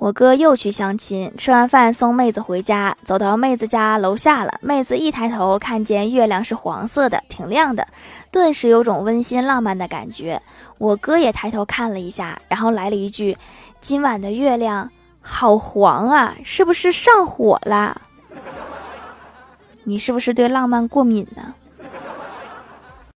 我哥又去相亲，吃完饭送妹子回家。走到妹子家楼下了，妹子一抬头，看见月亮是黄色的，挺亮的，顿时有种温馨浪漫的感觉。我哥也抬头看了一下，然后来了一句：「今晚的月亮好黄啊，是不是上火了？你是不是对浪漫过敏呢？」